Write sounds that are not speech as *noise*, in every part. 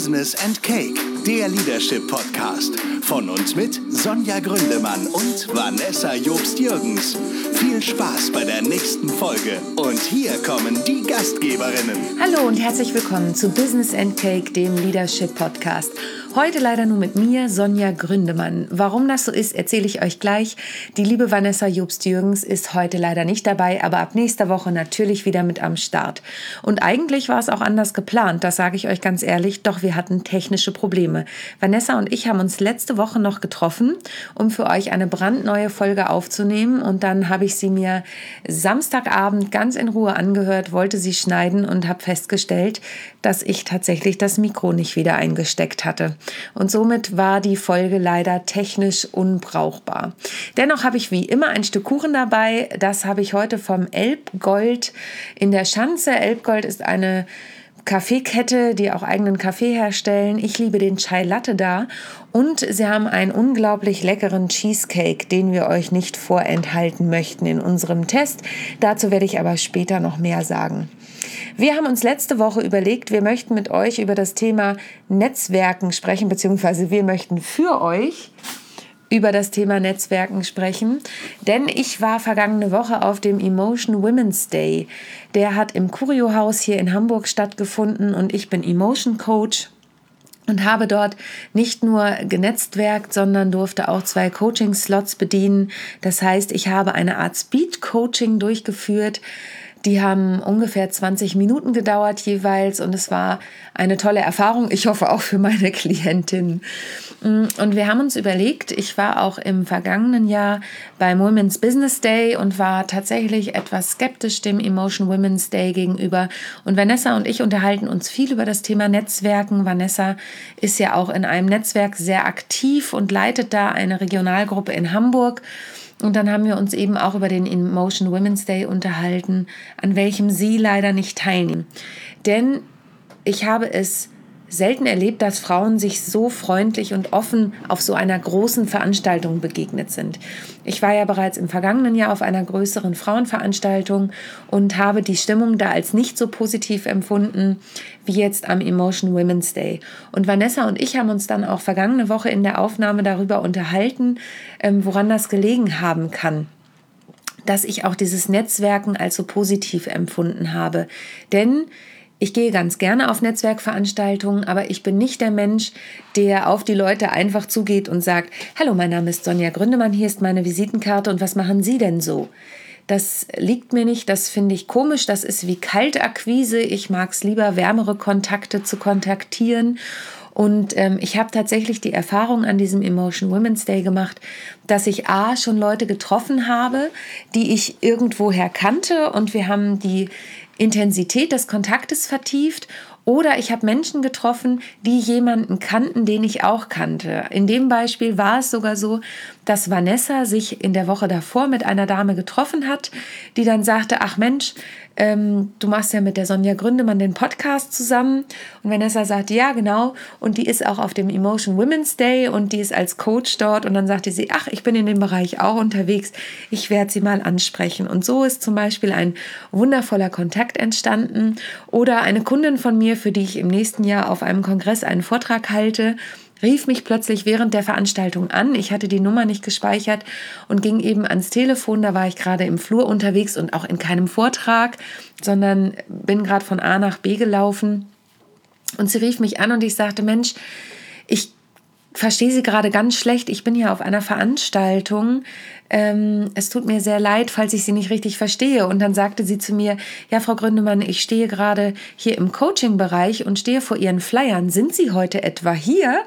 Business and Cake, der Leadership Podcast. Von uns mit Sonja Gründemann und Vanessa Jobst-Jürgens. Viel Spaß bei der nächsten Folge. Und hier kommen die Gastgeberinnen. Hallo und herzlich willkommen zu Business and Cake, dem Leadership Podcast. Heute leider nur mit mir, Sonja Gründemann. Warum das so ist, erzähle ich euch gleich. Die liebe Vanessa Jobst-Jürgens ist heute leider nicht dabei, aber ab nächster Woche natürlich wieder mit am Start. Und eigentlich war es auch anders geplant, das sage ich euch ganz ehrlich, doch wir hatten technische Probleme. Vanessa und ich haben uns letzte Woche noch getroffen, um für euch eine brandneue Folge aufzunehmen und dann habe ich sie mir Samstagabend ganz in Ruhe angehört, wollte sie schneiden und habe festgestellt, dass ich tatsächlich das Mikro nicht wieder eingesteckt hatte. Und somit war die Folge leider technisch unbrauchbar. Dennoch habe ich wie immer ein Stück Kuchen dabei. Das habe ich heute vom Elbgold in der Schanze. Elbgold ist eine Kaffeekette, die auch eigenen Kaffee herstellen. Ich liebe den Chai Latte da. Und sie haben einen unglaublich leckeren Cheesecake, den wir euch nicht vorenthalten möchten in unserem Test. Dazu werde ich aber später noch mehr sagen. Wir haben uns letzte Woche überlegt, wir möchten mit euch über das Thema Netzwerken sprechen, beziehungsweise wir möchten für euch über das Thema Netzwerken sprechen, denn ich war vergangene Woche auf dem Emotion Women's Day. Der hat im Curio Haus hier in Hamburg stattgefunden und ich bin Emotion Coach und habe dort nicht nur genetzwerkt, sondern durfte auch zwei Coaching-Slots bedienen. Das heißt, ich habe eine Art Speed-Coaching durchgeführt die haben ungefähr 20 Minuten gedauert jeweils und es war eine tolle Erfahrung. Ich hoffe auch für meine *laughs* Klientin. Mm, und wir haben uns überlegt, ich war auch im vergangenen Jahr beim Women's Business Day und war tatsächlich etwas skeptisch dem Emotion Women's Day gegenüber. Und Vanessa und ich unterhalten uns viel über das Thema Netzwerken. Vanessa ist ja auch in einem Netzwerk sehr aktiv und leitet da eine Regionalgruppe in Hamburg. Und dann haben wir uns eben auch über den Emotion Women's Day unterhalten, an welchem Sie leider nicht teilnehmen. Denn ich habe es selten erlebt, dass Frauen sich so freundlich und offen auf so einer großen Veranstaltung begegnet sind. Ich war ja bereits im vergangenen Jahr auf einer größeren Frauenveranstaltung und habe die Stimmung da als nicht so positiv empfunden wie jetzt am Emotion Women's Day. Und Vanessa und ich haben uns dann auch vergangene Woche in der Aufnahme darüber unterhalten, ähm, woran das gelegen haben kann dass ich auch dieses Netzwerken als so positiv empfunden habe. Denn ich gehe ganz gerne auf Netzwerkveranstaltungen, aber ich bin nicht der Mensch, der auf die Leute einfach zugeht und sagt, hallo, mein Name ist Sonja Gründemann, hier ist meine Visitenkarte und was machen Sie denn so? Das liegt mir nicht, das finde ich komisch, das ist wie Kaltakquise. Ich mag es lieber, wärmere Kontakte zu kontaktieren. Und ähm, ich habe tatsächlich die Erfahrung an diesem Emotion Women's Day gemacht, dass ich A schon Leute getroffen habe, die ich irgendwoher kannte und wir haben die Intensität des Kontaktes vertieft oder ich habe Menschen getroffen, die jemanden kannten, den ich auch kannte. In dem Beispiel war es sogar so, dass Vanessa sich in der Woche davor mit einer Dame getroffen hat, die dann sagte, ach Mensch, ähm, du machst ja mit der Sonja Gründemann den Podcast zusammen. Und Vanessa sagt, ja, genau. Und die ist auch auf dem Emotion Women's Day und die ist als Coach dort. Und dann sagte sie, ach, ich bin in dem Bereich auch unterwegs. Ich werde sie mal ansprechen. Und so ist zum Beispiel ein wundervoller Kontakt entstanden. Oder eine Kundin von mir, für die ich im nächsten Jahr auf einem Kongress einen Vortrag halte, rief mich plötzlich während der Veranstaltung an. Ich hatte die Nummer nicht gespeichert und ging eben ans Telefon. Da war ich gerade im Flur unterwegs und auch in keinem Vortrag, sondern bin gerade von A nach B gelaufen. Und sie rief mich an und ich sagte, Mensch, ich verstehe Sie gerade ganz schlecht. Ich bin hier auf einer Veranstaltung ähm, es tut mir sehr leid, falls ich Sie nicht richtig verstehe. Und dann sagte sie zu mir, ja, Frau Gründemann, ich stehe gerade hier im Coaching-Bereich und stehe vor Ihren Flyern. Sind Sie heute etwa hier?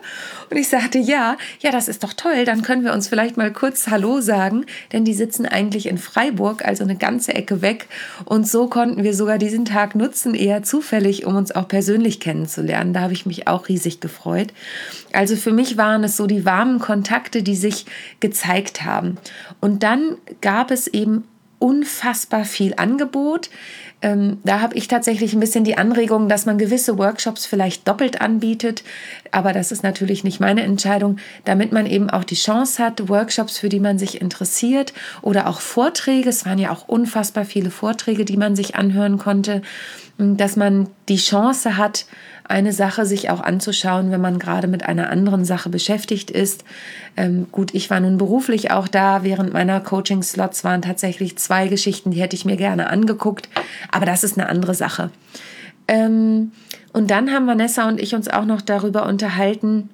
Und ich sagte, ja, ja, das ist doch toll. Dann können wir uns vielleicht mal kurz Hallo sagen, denn die sitzen eigentlich in Freiburg, also eine ganze Ecke weg. Und so konnten wir sogar diesen Tag nutzen, eher zufällig, um uns auch persönlich kennenzulernen. Da habe ich mich auch riesig gefreut. Also für mich waren es so die warmen Kontakte, die sich gezeigt haben. Und dann gab es eben unfassbar viel Angebot. Ähm, da habe ich tatsächlich ein bisschen die Anregung, dass man gewisse Workshops vielleicht doppelt anbietet. Aber das ist natürlich nicht meine Entscheidung, damit man eben auch die Chance hat, Workshops, für die man sich interessiert oder auch Vorträge. Es waren ja auch unfassbar viele Vorträge, die man sich anhören konnte, dass man die Chance hat, eine Sache sich auch anzuschauen, wenn man gerade mit einer anderen Sache beschäftigt ist. Ähm, gut, ich war nun beruflich auch da. Während meiner Coaching-Slots waren tatsächlich zwei Geschichten, die hätte ich mir gerne angeguckt. Aber das ist eine andere Sache. Ähm, und dann haben Vanessa und ich uns auch noch darüber unterhalten,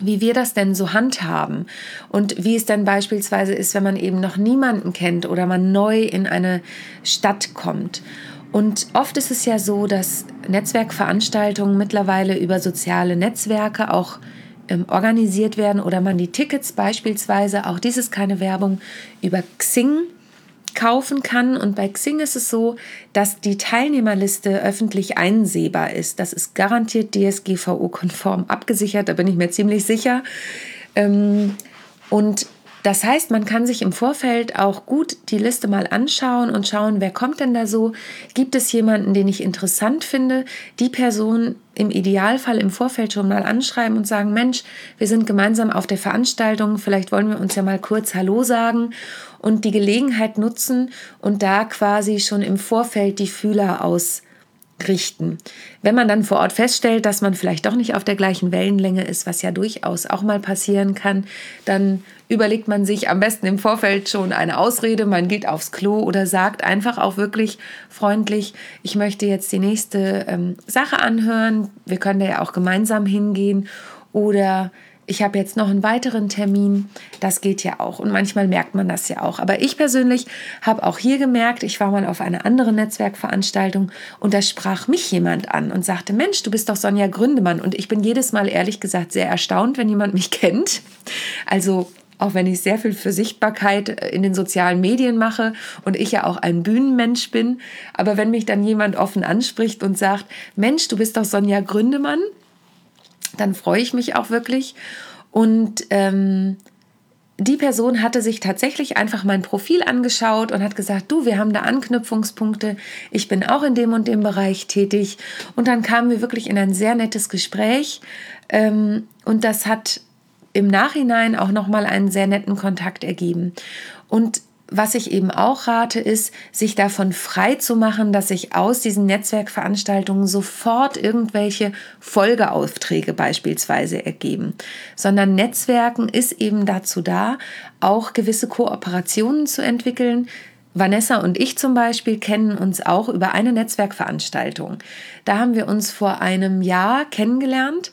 wie wir das denn so handhaben und wie es denn beispielsweise ist, wenn man eben noch niemanden kennt oder man neu in eine Stadt kommt. Und oft ist es ja so, dass Netzwerkveranstaltungen mittlerweile über soziale Netzwerke auch ähm, organisiert werden oder man die Tickets beispielsweise, auch dies ist keine Werbung, über Xing kaufen kann. Und bei Xing ist es so, dass die Teilnehmerliste öffentlich einsehbar ist. Das ist garantiert DSGVO-konform abgesichert, da bin ich mir ziemlich sicher. Ähm, und das heißt, man kann sich im Vorfeld auch gut die Liste mal anschauen und schauen, wer kommt denn da so? Gibt es jemanden, den ich interessant finde? Die Person im Idealfall im Vorfeld schon mal anschreiben und sagen, Mensch, wir sind gemeinsam auf der Veranstaltung, vielleicht wollen wir uns ja mal kurz Hallo sagen und die Gelegenheit nutzen und da quasi schon im Vorfeld die Fühler aus richten. Wenn man dann vor Ort feststellt, dass man vielleicht doch nicht auf der gleichen Wellenlänge ist, was ja durchaus auch mal passieren kann, dann überlegt man sich am besten im Vorfeld schon eine Ausrede, man geht aufs Klo oder sagt einfach auch wirklich freundlich, ich möchte jetzt die nächste ähm, Sache anhören, wir können da ja auch gemeinsam hingehen oder ich habe jetzt noch einen weiteren Termin. Das geht ja auch. Und manchmal merkt man das ja auch. Aber ich persönlich habe auch hier gemerkt, ich war mal auf einer anderen Netzwerkveranstaltung und da sprach mich jemand an und sagte, Mensch, du bist doch Sonja Gründemann. Und ich bin jedes Mal ehrlich gesagt sehr erstaunt, wenn jemand mich *laughs* kennt. Also auch wenn ich sehr viel für Sichtbarkeit in den sozialen Medien mache und ich ja auch ein Bühnenmensch bin. Aber wenn mich dann jemand offen anspricht und sagt, Mensch, du bist doch Sonja Gründemann, dann freue ich mich auch wirklich. Und ähm, die Person hatte sich tatsächlich einfach mein Profil angeschaut und hat gesagt, du, wir haben da Anknüpfungspunkte, ich bin auch in dem und dem Bereich tätig. Und dann kamen wir wirklich in ein sehr nettes Gespräch. Ähm, und das hat im Nachhinein auch nochmal einen sehr netten Kontakt ergeben. Und was ich eben auch rate, ist, sich davon frei zu machen, dass sich aus diesen Netzwerkveranstaltungen sofort irgendwelche Folgeaufträge beispielsweise ergeben, sondern Netzwerken ist eben dazu da, auch gewisse Kooperationen zu entwickeln, Vanessa und ich zum Beispiel kennen uns auch über eine Netzwerkveranstaltung. Da haben wir uns vor einem Jahr kennengelernt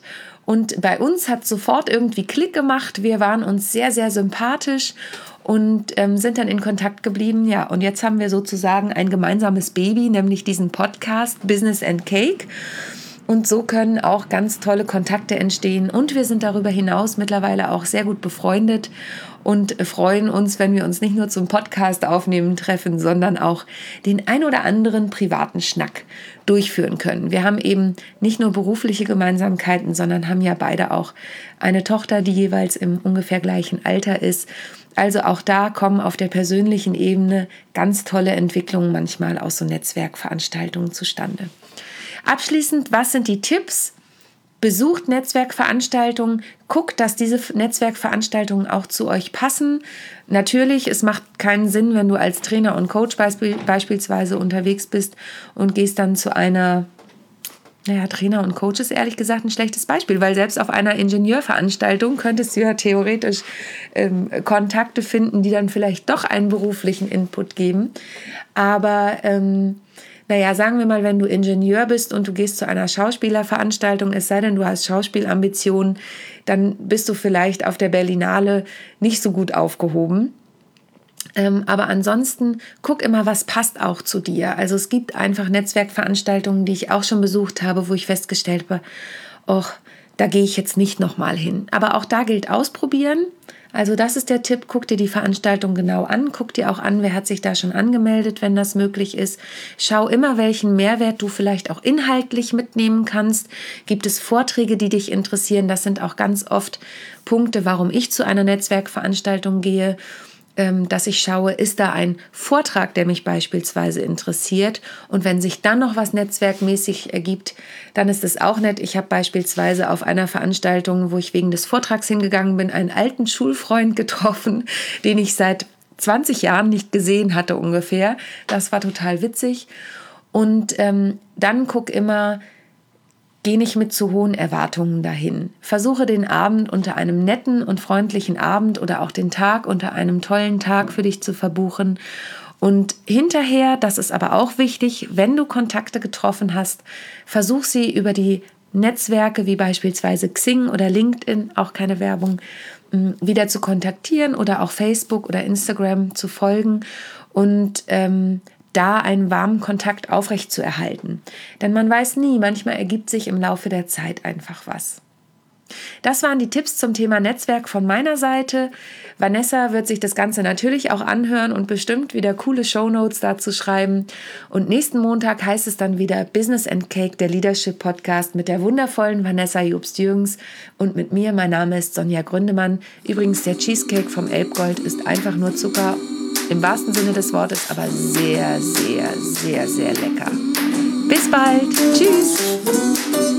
und bei uns hat sofort irgendwie Klick gemacht. Wir waren uns sehr, sehr sympathisch und ähm, sind dann in Kontakt geblieben. Ja, und jetzt haben wir sozusagen ein gemeinsames Baby, nämlich diesen Podcast Business and Cake. Und so können auch ganz tolle Kontakte entstehen. Und wir sind darüber hinaus mittlerweile auch sehr gut befreundet und freuen uns, wenn wir uns nicht nur zum Podcast aufnehmen treffen, sondern auch den ein oder anderen privaten Schnack durchführen können. Wir haben eben nicht nur berufliche Gemeinsamkeiten, sondern haben ja beide auch eine Tochter, die jeweils im ungefähr gleichen Alter ist. Also auch da kommen auf der persönlichen Ebene ganz tolle Entwicklungen manchmal aus so Netzwerkveranstaltungen zustande. Abschließend, was sind die Tipps? Besucht Netzwerkveranstaltungen, guckt, dass diese Netzwerkveranstaltungen auch zu euch passen. Natürlich, es macht keinen Sinn, wenn du als Trainer und Coach beispielsweise unterwegs bist und gehst dann zu einer naja, Trainer und Coach ist ehrlich gesagt ein schlechtes Beispiel, weil selbst auf einer Ingenieurveranstaltung könntest du ja theoretisch ähm, Kontakte finden, die dann vielleicht doch einen beruflichen Input geben. Aber ähm, naja, sagen wir mal, wenn du Ingenieur bist und du gehst zu einer Schauspielerveranstaltung, es sei denn, du hast Schauspielambitionen, dann bist du vielleicht auf der Berlinale nicht so gut aufgehoben. Ähm, aber ansonsten guck immer, was passt auch zu dir. Also es gibt einfach Netzwerkveranstaltungen, die ich auch schon besucht habe, wo ich festgestellt habe, och, da gehe ich jetzt nicht nochmal hin. Aber auch da gilt ausprobieren. Also das ist der Tipp, guck dir die Veranstaltung genau an, guck dir auch an, wer hat sich da schon angemeldet, wenn das möglich ist. Schau immer, welchen Mehrwert du vielleicht auch inhaltlich mitnehmen kannst. Gibt es Vorträge, die dich interessieren? Das sind auch ganz oft Punkte, warum ich zu einer Netzwerkveranstaltung gehe dass ich schaue, ist da ein Vortrag, der mich beispielsweise interessiert. Und wenn sich dann noch was netzwerkmäßig ergibt, dann ist es auch nett. Ich habe beispielsweise auf einer Veranstaltung, wo ich wegen des Vortrags hingegangen bin, einen alten Schulfreund getroffen, *laughs* den ich seit 20 Jahren nicht gesehen hatte ungefähr. Das war total witzig. Und ähm, dann guck immer, Geh nicht mit zu hohen Erwartungen dahin. Versuche den Abend unter einem netten und freundlichen Abend oder auch den Tag unter einem tollen Tag für dich zu verbuchen. Und hinterher, das ist aber auch wichtig, wenn du Kontakte getroffen hast, versuch sie über die Netzwerke wie beispielsweise Xing oder LinkedIn, auch keine Werbung, wieder zu kontaktieren oder auch Facebook oder Instagram zu folgen und ähm, da einen warmen Kontakt aufrecht zu erhalten. Denn man weiß nie, manchmal ergibt sich im Laufe der Zeit einfach was. Das waren die Tipps zum Thema Netzwerk von meiner Seite. Vanessa wird sich das Ganze natürlich auch anhören und bestimmt wieder coole Shownotes dazu schreiben. Und nächsten Montag heißt es dann wieder Business and Cake, der Leadership Podcast mit der wundervollen Vanessa Jobst-Jürgens und mit mir. Mein Name ist Sonja Gründemann. Übrigens, der Cheesecake vom Elbgold ist einfach nur Zucker. Im wahrsten Sinne des Wortes, aber sehr, sehr, sehr, sehr lecker. Bis bald. Tschüss.